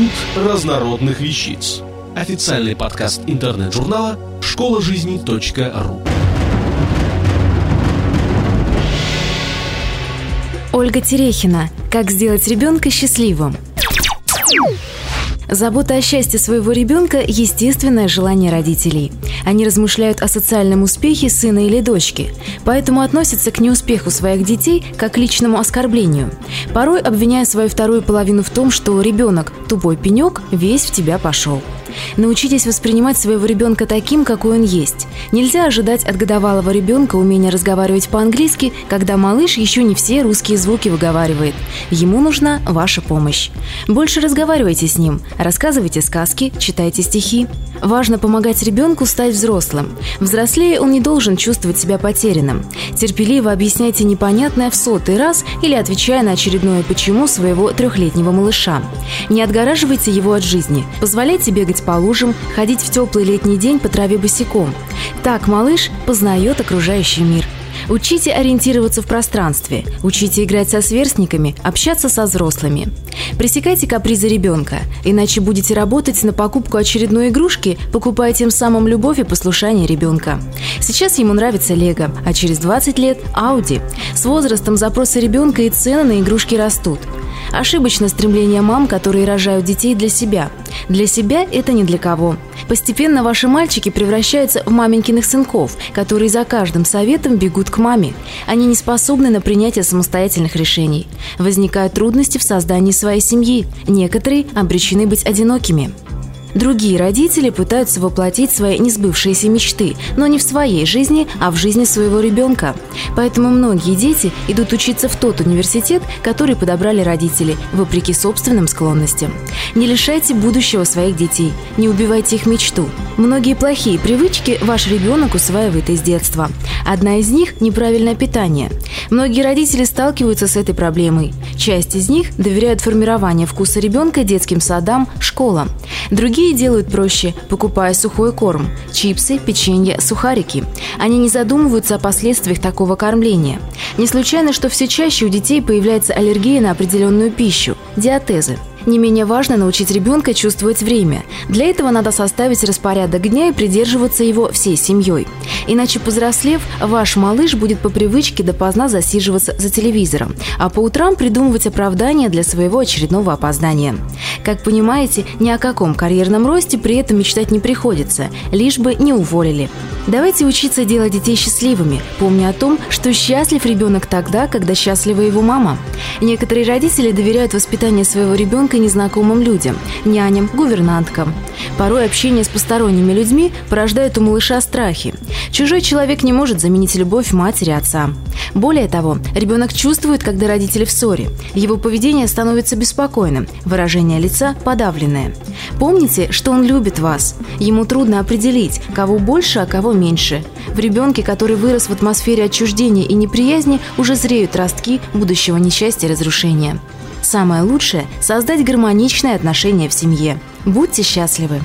Институт разнородных вещиц. Официальный подкаст интернет-журнала школа жизни .ру. Ольга Терехина. Как сделать ребенка счастливым. Забота о счастье своего ребенка – естественное желание родителей. Они размышляют о социальном успехе сына или дочки, поэтому относятся к неуспеху своих детей как к личному оскорблению. Порой обвиняя свою вторую половину в том, что ребенок – тупой пенек, весь в тебя пошел. Научитесь воспринимать своего ребенка таким, какой он есть. Нельзя ожидать от годовалого ребенка умения разговаривать по-английски, когда малыш еще не все русские звуки выговаривает. Ему нужна ваша помощь. Больше разговаривайте с ним, рассказывайте сказки, читайте стихи. Важно помогать ребенку стать взрослым. Взрослее он не должен чувствовать себя потерянным. Терпеливо объясняйте непонятное в сотый раз или отвечая на очередное «почему» своего трехлетнего малыша. Не отгораживайте его от жизни. Позволяйте бегать по лужам, ходить в теплый летний день по траве босиком. Так малыш познает окружающий мир – Учите ориентироваться в пространстве, учите играть со сверстниками, общаться со взрослыми. Пресекайте капризы ребенка, иначе будете работать на покупку очередной игрушки, покупая тем самым любовь и послушание ребенка. Сейчас ему нравится Лего, а через 20 лет – Ауди. С возрастом запросы ребенка и цены на игрушки растут. Ошибочно стремление мам, которые рожают детей для себя. Для себя это не для кого. Постепенно ваши мальчики превращаются в маменькиных сынков, которые за каждым советом бегут к маме. Они не способны на принятие самостоятельных решений. Возникают трудности в создании своей семьи. Некоторые обречены быть одинокими. Другие родители пытаются воплотить свои несбывшиеся мечты, но не в своей жизни, а в жизни своего ребенка. Поэтому многие дети идут учиться в тот университет, который подобрали родители, вопреки собственным склонностям. Не лишайте будущего своих детей, не убивайте их мечту. Многие плохие привычки ваш ребенок усваивает из детства. Одна из них – неправильное питание. Многие родители сталкиваются с этой проблемой. Часть из них доверяют формированию вкуса ребенка детским садам, школам. Другие делают проще, покупая сухой корм – чипсы, печенье, сухарики. Они не задумываются о последствиях такого кормления. Не случайно, что все чаще у детей появляется аллергия на определенную пищу – диатезы – не менее важно научить ребенка чувствовать время. Для этого надо составить распорядок дня и придерживаться его всей семьей. Иначе, повзрослев, ваш малыш будет по привычке допоздна засиживаться за телевизором, а по утрам придумывать оправдания для своего очередного опоздания. Как понимаете, ни о каком карьерном росте при этом мечтать не приходится, лишь бы не уволили. Давайте учиться делать детей счастливыми, помня о том, что счастлив ребенок тогда, когда счастлива его мама. Некоторые родители доверяют воспитание своего ребенка незнакомым людям, няням, гувернанткам. Порой общение с посторонними людьми порождает у малыша страхи. Чужой человек не может заменить любовь матери отца. Более того, ребенок чувствует, когда родители в ссоре. Его поведение становится беспокойным, выражение лица подавленное. Помните, что он любит вас. Ему трудно определить, кого больше, а кого меньше. В ребенке, который вырос в атмосфере отчуждения и неприязни, уже зреют ростки будущего несчастья и разрушения. Самое лучшее – создать гармоничные отношения в семье. Будьте счастливы!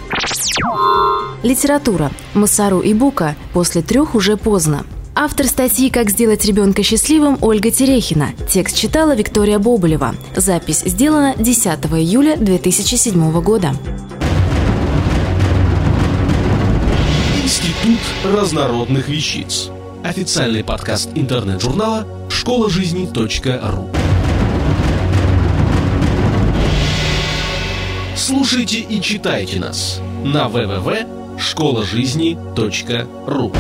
Литература. Массару и Бука. После трех уже поздно. Автор статьи «Как сделать ребенка счастливым» Ольга Терехина. Текст читала Виктория Боболева. Запись сделана 10 июля 2007 года. Институт разнородных вещиц. Официальный подкаст интернет-журнала школа жизни .ру. Слушайте и читайте нас на www.школажизни.ру.